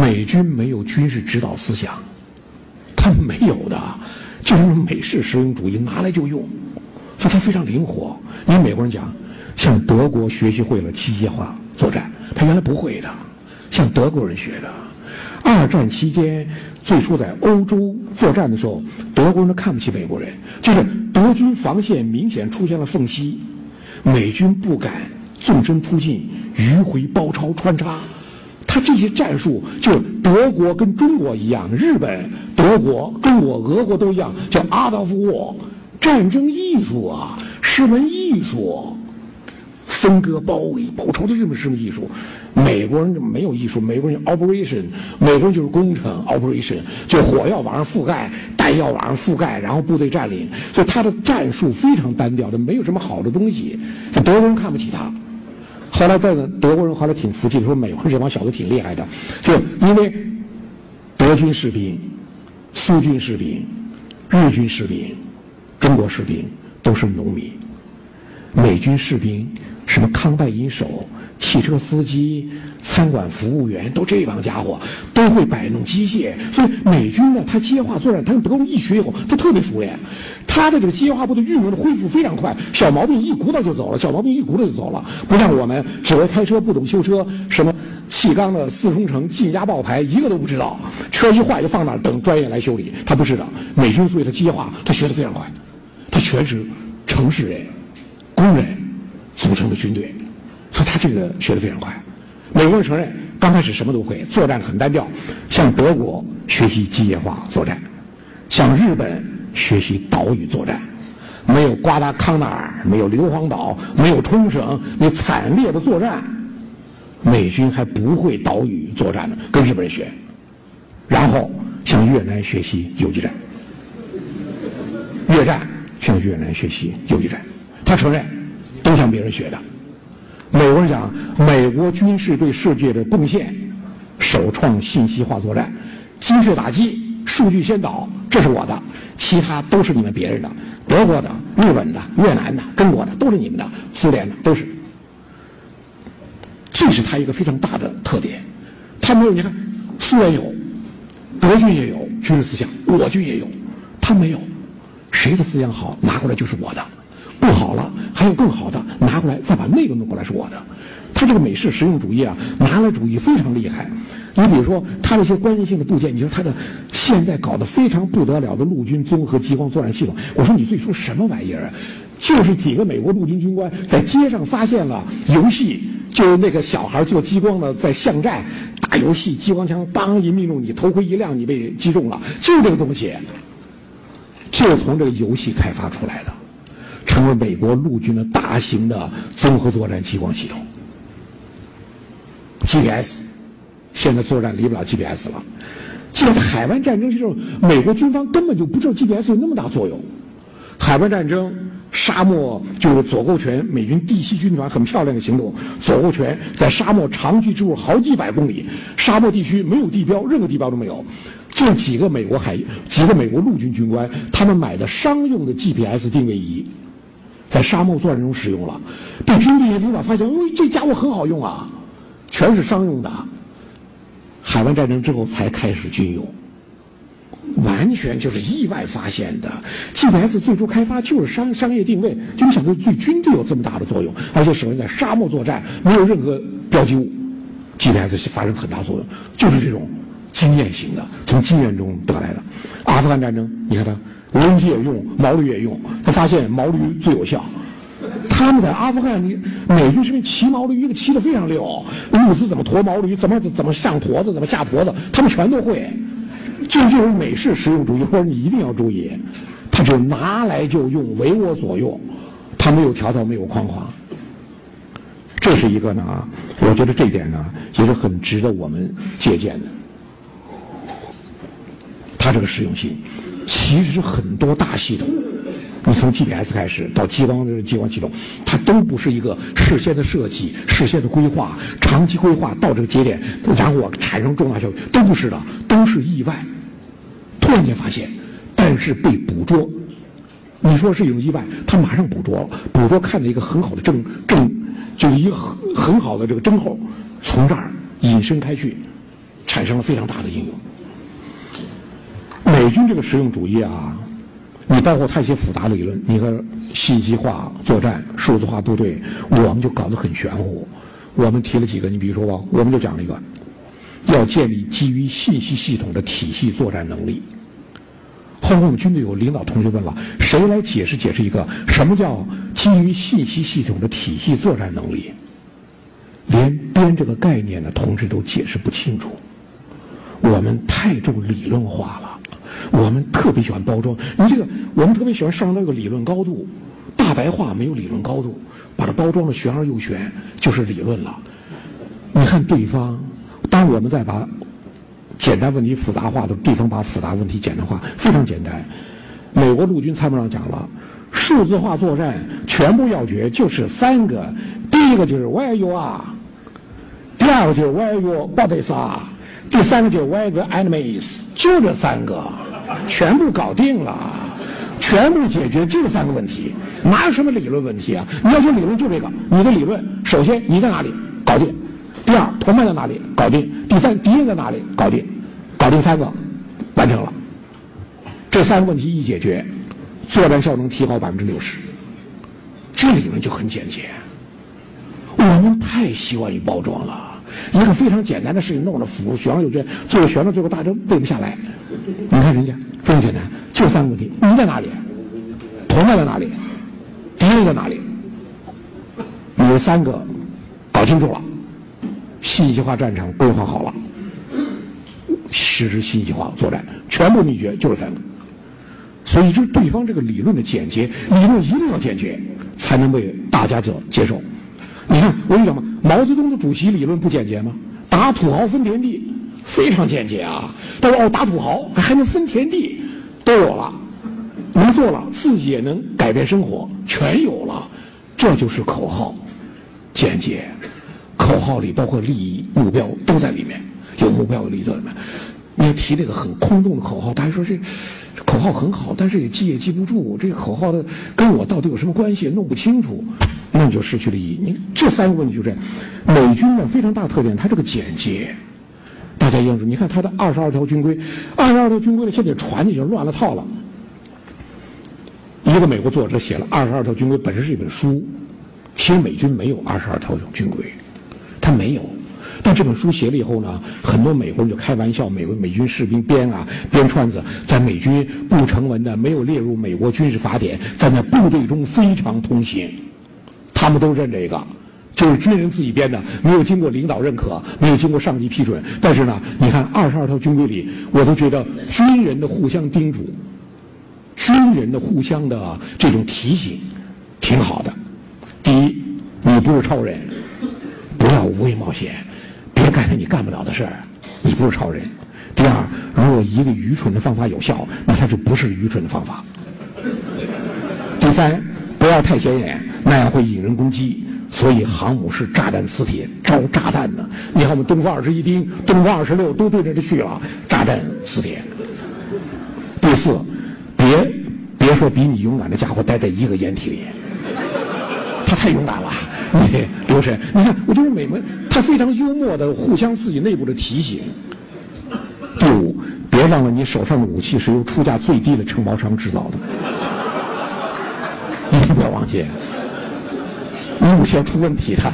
美军没有军事指导思想，他们没有的，就是美式实用主义拿来就用，所以它非常灵活。因为美国人讲，向德国学习会了机械化作战，他原来不会的，向德国人学的。二战期间，最初在欧洲作战的时候，德国人都看不起美国人，就是德军防线明显出现了缝隙，美军不敢纵深突进、迂回包抄穿插。他这些战术，就德国跟中国一样，日本、德国、中国、俄国都一样，叫 art of war，战争艺术啊，是门艺术。分割、包围、包抄的这么是门艺术？美国人就没有艺术，美国人 operation，美国人就是工程 operation，就火药往上覆盖，弹药往上覆盖，然后部队占领，所以他的战术非常单调这，没有什么好的东西。德国人看不起他。后来在德国人后来挺服气，说美国这帮小子挺厉害的，就因为德军士兵、苏军士兵、日军士兵、中国士兵都是农民，美军士兵什么康拜因手、汽车司机、餐馆服务员，都这帮家伙都会摆弄机械，所以美军呢，他机械化作战，他跟德国人一学以后，他特别熟练。他的这个机械化部队运用的恢复非常快，小毛病一鼓捣就走了，小毛病一鼓捣就走了，不像我们只会开车不懂修车，什么气缸的四冲程、进压爆排一个都不知道，车一坏就放那儿等专业来修理。他不是的，美军所以他机械化他学的非常快，他全是城市人、工人组成的军队，所以他这个学得非常快。美国人承认刚开始什么都会，作战很单调，向德国学习机械化作战，向日本。学习岛屿作战，没有瓜达康纳尔，没有硫磺岛，没有冲绳，那惨烈的作战，美军还不会岛屿作战呢，跟日本人学，然后向越南学习游击战，越战向越南学习游击战，他承认都向别人学的。美国人讲，美国军事对世界的贡献，首创信息化作战，精确打击，数据先导，这是我的。其他都是你们别人的，德国的、日本的、越南的、中国的，都是你们的；苏联的都是。这是他一个非常大的特点。他没有，你看，苏联有，德军也有军事思想，我军也有，他没有。谁的思想好，拿过来就是我的；不好了，还有更好的，拿过来再把那个弄过来是我的。他这个美式实用主义啊，拿来主义非常厉害。你比如说，他那些关键性的部件，你说他的现在搞得非常不得了的陆军综合激光作战系统，我说你最初什么玩意儿？就是几个美国陆军军官在街上发现了游戏，就是那个小孩做激光的在巷战打游戏，激光枪当一命中你，头盔一亮你被击中了，就这个东西，就从这个游戏开发出来的，成为美国陆军的大型的综合作战激光系统，GPS。现在作战离不了 GPS 了。记得海湾战争时候，美国军方根本就不知道 GPS 有那么大作用。海湾战争，沙漠就是左勾拳，美军第七军团很漂亮的行动。左勾拳在沙漠长驱直入好几百公里，沙漠地区没有地标，任何地标都没有。就几个美国海，几个美国陆军军官，他们买的商用的 GPS 定位仪，在沙漠作战中使用了。被军队领导发现，哦，这家伙很好用啊，全是商用的。海湾战争之后才开始军用，完全就是意外发现的。GPS 最初开发就是商商业定位，就没想到对军队有这么大的作用，而且首先在沙漠作战没有任何标记物，GPS 发生很大作用，就是这种经验型的，从经验中得来的。阿富汗战争，你看它无人机也用，毛驴也用，他发现毛驴最有效。他们在阿富汗，你美军士兵骑毛驴，一个骑得非常溜，物资怎么驮毛驴，怎么怎么上驼子，怎么下驼子，他们全都会。就这种美式实用主义，或者你一定要注意，他就拿来就用，为我所用，他没有条条，没有框框。这是一个呢，我觉得这点呢也是很值得我们借鉴的。他这个实用性，其实很多大系统。你从 GPS 开始到激光的激光系统，它都不是一个事先的设计、事先的规划、长期规划到这个节点，然后产生重大效益，都不是的，都是意外，突然间发现，但是被捕捉。你说是一种意外，他马上捕捉了，捕捉看到一个很好的正正，就一个很很好的这个征候，从这儿引申开去，产生了非常大的应用。美军这个实用主义啊，你包括他一些复杂理论，你和信息化作战、数字化部队，我们就搞得很玄乎。我们提了几个，你比如说吧，我们就讲了一个，要建立基于信息系统的体系作战能力。后来我们军队有领导同学问了，谁来解释解释一个什么叫基于信息系统的体系作战能力？连编这个概念的同志都解释不清楚。我们太重理论化了。我们特别喜欢包装，你这个我们特别喜欢上那个理论高度，大白话没有理论高度，把它包装的玄而又玄，就是理论了。你看对方，当我们在把简单问题复杂化的，对方把复杂问题简单化，非常简单。美国陆军参谋长讲了，数字化作战全部要诀就是三个，第一个就是 Where you are，第二个就是 Where your bodies 第三个就是 Where the enemies，就这三个。全部搞定了，全部解决这三个问题，哪有什么理论问题啊？你要说理论就这个，你的理论首先你在哪里搞定，第二同伴在哪里搞定，第三敌人在哪里搞定，搞定三个，完成了。这三个问题一解决，作战效能提高百分之六十。这理论就很简洁，我们太习惯于包装了。一个非常简单的事情弄得复玄而又玄，最后玄到最后大家背不下来。你看人家非常简单，就三个问题：你在哪里？同伴在哪里？敌人在哪里？有三个搞清楚了，信息化战场规划好了，实施信息化作战，全部秘诀就是三个。所以，就是对方这个理论的简洁，理论一定要简洁，才能被大家所接受。你看，我跟你讲嘛，毛泽东的主席理论不简洁吗？打土豪分田地，非常简洁啊。他说：“哦，打土豪还能分田地，都有了，能做了，自己也能改变生活，全有了。这就是口号，简洁。口号里包括利益目标都在里面，有目标有利益在里面。你提这个很空洞的口号，大家说这口号很好，但是也记也记不住。这个口号的跟我到底有什么关系？弄不清楚。”那你就失去了意义。你这三个问题就这样。美军呢非常大特点，它这个简洁，大家应该你看它的二十二条军规，二十二条军规呢现在传的已经乱了套了。一个美国作者写了二十二条军规，本身是一本书，其实美军没有二十二条军规，他没有。但这本书写了以后呢，很多美国人就开玩笑，美国美军士兵编啊编串子，在美军不成文的、没有列入美国军事法典，在那部队中非常通行。他们都认这个，就是军人自己编的，没有经过领导认可，没有经过上级批准。但是呢，你看二十二条军规里，我都觉得军人的互相叮嘱，军人的互相的这种提醒，挺好的。第一，你不是超人，不要无谓冒险，别干你干不了的事儿，你不是超人。第二，如果一个愚蠢的方法有效，那它就不是愚蠢的方法。第三，不要太显眼。那样会引人攻击，所以航母是炸弹磁铁，招炸弹的。你看我们东风二十一丁、东风二十六都对着这去了，炸弹磁铁。第四，别别说比你勇敢的家伙待在一个掩体里，他太勇敢了。你刘神，你看，我就是美国，他非常幽默的互相自己内部的提醒。第五，别忘了你手上的武器是由出价最低的承包商制造的，你不要忘记。武器要出问题的。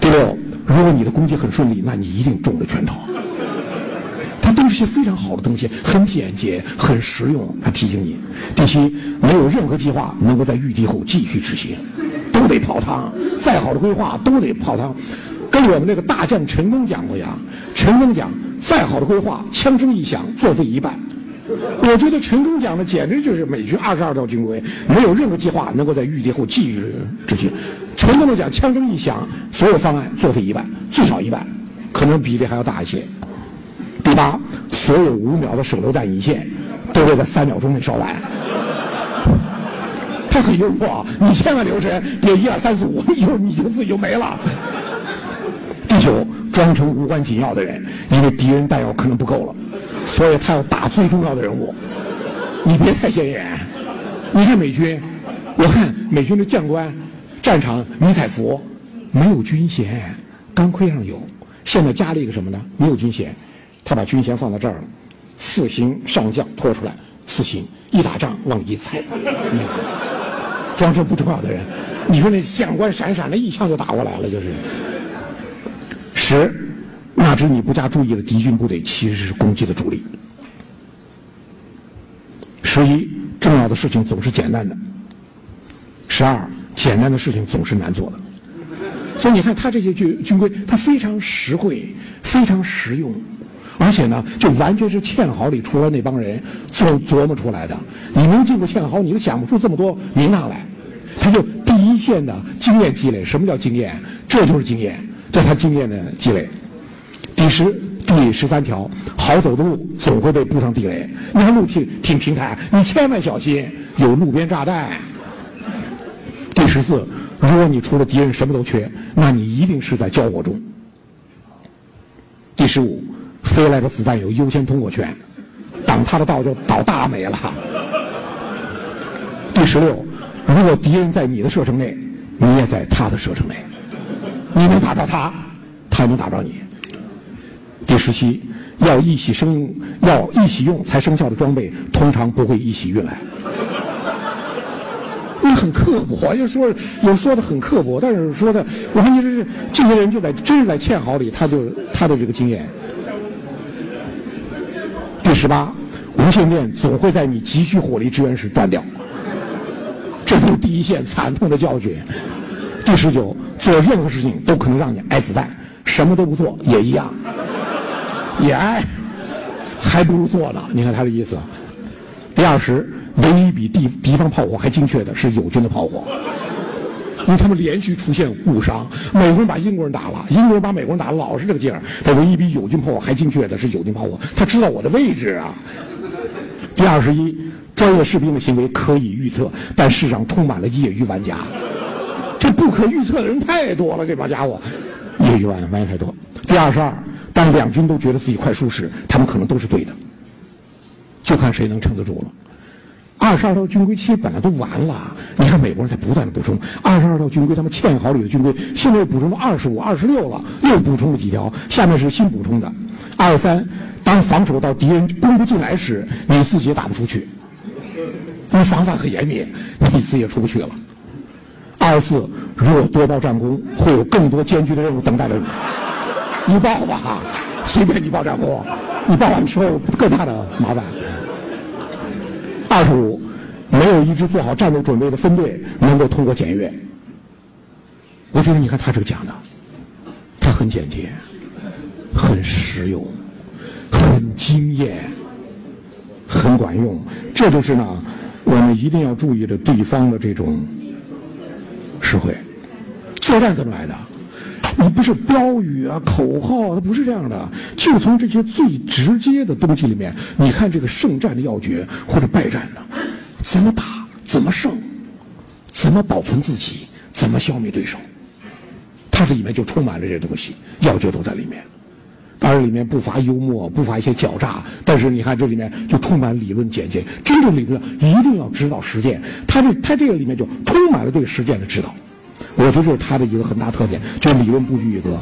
第六，如果你的攻击很顺利，那你一定中了圈套。它都是些非常好的东西，很简洁，很实用。他提醒你：第七，没有任何计划能够在预敌后继续执行，都得泡汤。再好的规划都得泡汤。跟我们那个大将陈赓讲过呀，陈赓讲：再好的规划，枪声一响，作废一半。我觉得陈赓讲的简直就是美军二十二条军规，没有任何计划能够在御敌后继续执行。陈赓的讲，枪声一响，所有方案作废一半，最少一半，可能比例还要大一些。第八，所有五秒的手榴弹引线都会在三秒钟内烧完。他很幽默，你千万留神，别一二三四五，一会儿你就自己就没了。第九，装成无关紧要的人，因为敌人弹药可能不够了。所以他要打最重要的人物，你别太显眼。你看美军，我看美军的将官，战场迷彩服，没有军衔，钢盔上有，现在加了一个什么呢？没有军衔，他把军衔放到这儿了，四星上将拖出来，四星一打仗往里一踩，装这不重要的人，你说那将官闪闪的一枪就打过来了，就是。十，那支你不加注意的敌军部队其实是攻击的主力。十一，重要的事情总是简单的。十二，简单的事情总是难做的。所以你看，他这些军军规，他非常实惠，非常实用，而且呢，就完全是堑壕里出来那帮人琢琢磨出来的。你能进过堑壕，你都想不出这么多名堂来。他就第一线的经验积累。什么叫经验？这就是经验，这他经验的积累。第十第十三条，好走的路总会被布上地雷。你看路挺挺平坦，你千万小心有路边炸弹。第十四。如果你除了敌人什么都缺，那你一定是在交火中。第十五，飞来的子弹有优先通过权，挡他的道就倒大霉了。第十六，如果敌人在你的射程内，你也在他的射程内，你能打着他，他能打着你。第十七，要一起生要一起用才生效的装备，通常不会一起运来。你很刻薄，又说有说的很刻薄，但是说的，我看你这是这些人就在真是在堑壕里，他就他的这个经验。第十八，无线电总会在你急需火力支援时断掉，这是第一线惨痛的教训。第十九，做任何事情都可能让你挨子弹，什么都不做也一样，也爱，还不如做呢。你看他的意思。第二十。唯一比敌敌方炮火还精确的是友军的炮火，因为他们连续出现误伤。美国人把英国人打了，英国人把美国人打了，老是这个劲儿。他唯一比友军炮火还精确的是友军炮火，他知道我的位置啊。第二十一，专业士兵的行为可以预测，但世上充满了业余玩家，这不可预测的人太多了，这帮家伙，业余玩玩家太多。第二十二，当两军都觉得自己快输时，他们可能都是对的，就看谁能撑得住了。二十二套军规其实本来都完了，你看美国人在不断的补充二十二套军规，他们欠好里的军规现在又补充了二十五、二十六了，又补充了几条，下面是新补充的。二十三，当防守到敌人攻不进来时，你自己也打不出去，因为防范很严密，你自己也出不去了。二十四，如果多报战功，会有更多艰巨的任务等待着你，你报吧，随便你报战功，你报完之后更大的麻烦。二十五，没有一支做好战斗准备的分队能够通过检阅。我觉得你看他这个讲的，他很简洁，很实用，很经验，很管用。这就是呢，我们一定要注意的对方的这种实惠。作战怎么来的？你不是标语啊、口号，它不是这样的。就从这些最直接的东西里面，你看这个胜战的要诀或者败战的，怎么打，怎么胜，怎么保存自己，怎么消灭对手，它这里面就充满了这些东西，要诀都在里面。当然里面不乏幽默，不乏一些狡诈，但是你看这里面就充满理论简洁。真正理论一定要指导实践，它这它这个里面就充满了对实践的指导。我觉得这是他的一个很大特点，就是理论不拘一格，